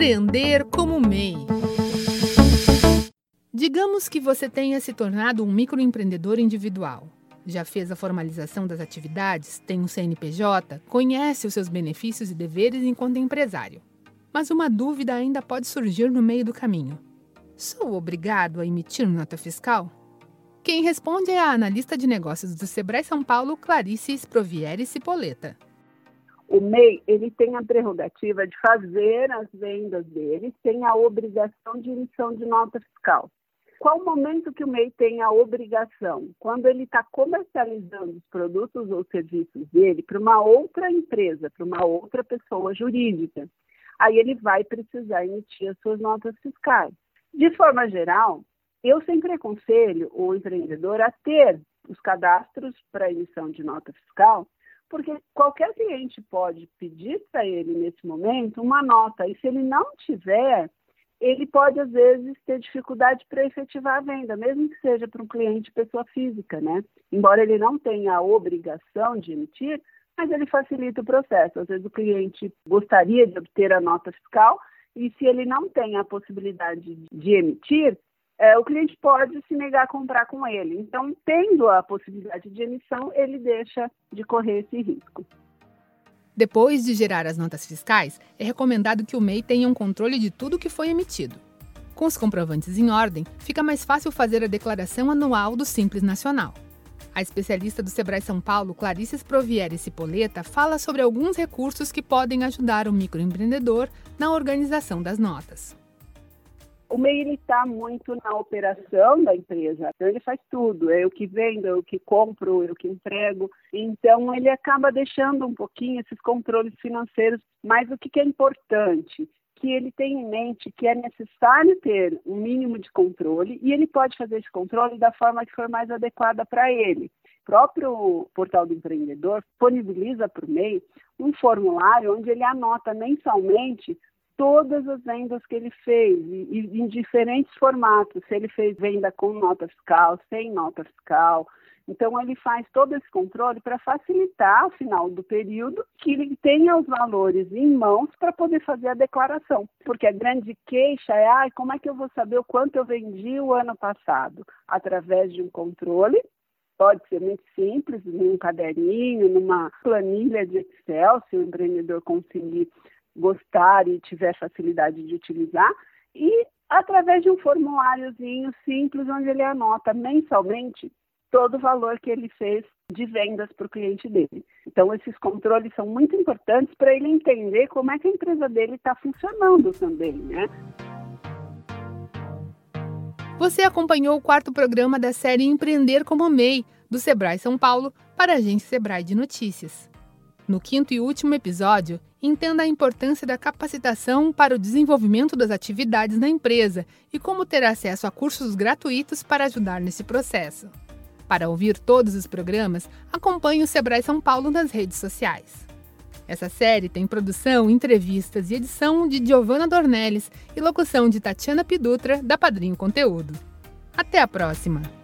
Empreender como MEI. Digamos que você tenha se tornado um microempreendedor individual. Já fez a formalização das atividades, tem um CNPJ, conhece os seus benefícios e deveres enquanto empresário. Mas uma dúvida ainda pode surgir no meio do caminho. Sou obrigado a emitir nota fiscal? Quem responde é a analista de negócios do Sebrae São Paulo, Clarice Sprovieri Cipoleta. O MEI ele tem a prerrogativa de fazer as vendas dele sem a obrigação de emissão de nota fiscal. Qual o momento que o MEI tem a obrigação? Quando ele está comercializando os produtos ou serviços dele para uma outra empresa, para uma outra pessoa jurídica. Aí ele vai precisar emitir as suas notas fiscais. De forma geral, eu sempre aconselho o empreendedor a ter os cadastros para emissão de nota fiscal, porque qualquer cliente pode pedir para ele, nesse momento, uma nota, e se ele não tiver, ele pode, às vezes, ter dificuldade para efetivar a venda, mesmo que seja para um cliente pessoa física, né? Embora ele não tenha a obrigação de emitir, mas ele facilita o processo. Às vezes o cliente gostaria de obter a nota fiscal, e se ele não tem a possibilidade de emitir, é, o cliente pode se negar a comprar com ele. Então, tendo a possibilidade de emissão, ele deixa de correr esse risco. Depois de gerar as notas fiscais, é recomendado que o MEI tenha um controle de tudo que foi emitido. Com os comprovantes em ordem, fica mais fácil fazer a declaração anual do Simples Nacional. A especialista do Sebrae São Paulo, Clarice Sprovieri Cipoleta, fala sobre alguns recursos que podem ajudar o microempreendedor na organização das notas. O MEI está muito na operação da empresa, então ele faz tudo, é eu que vendo, é eu que compro, é eu que entrego, então ele acaba deixando um pouquinho esses controles financeiros, mas o que, que é importante? que ele tem em mente que é necessário ter um mínimo de controle e ele pode fazer esse controle da forma que for mais adequada para ele. O próprio portal do empreendedor disponibiliza para o MEI um formulário onde ele anota mensalmente todas as vendas que ele fez, e, em diferentes formatos. Se ele fez venda com nota fiscal, sem nota fiscal. Então, ele faz todo esse controle para facilitar, ao final do período, que ele tenha os valores em mãos para poder fazer a declaração. Porque a grande queixa é: ah, como é que eu vou saber o quanto eu vendi o ano passado? Através de um controle pode ser muito simples, num caderninho, numa planilha de Excel, se o empreendedor conseguir gostar e tiver facilidade de utilizar, e através de um formuláriozinho simples onde ele anota mensalmente todo o valor que ele fez de vendas para o cliente dele. Então, esses controles são muito importantes para ele entender como é que a empresa dele está funcionando também, né? Você acompanhou o quarto programa da série Empreender como MEI, do Sebrae São Paulo, para a agência Sebrae de Notícias. No quinto e último episódio, entenda a importância da capacitação para o desenvolvimento das atividades na empresa e como ter acesso a cursos gratuitos para ajudar nesse processo. Para ouvir todos os programas, acompanhe o Sebrae São Paulo nas redes sociais. Essa série tem produção, entrevistas e edição de Giovanna Dornelles e locução de Tatiana Pidutra, da Padrinho Conteúdo. Até a próxima!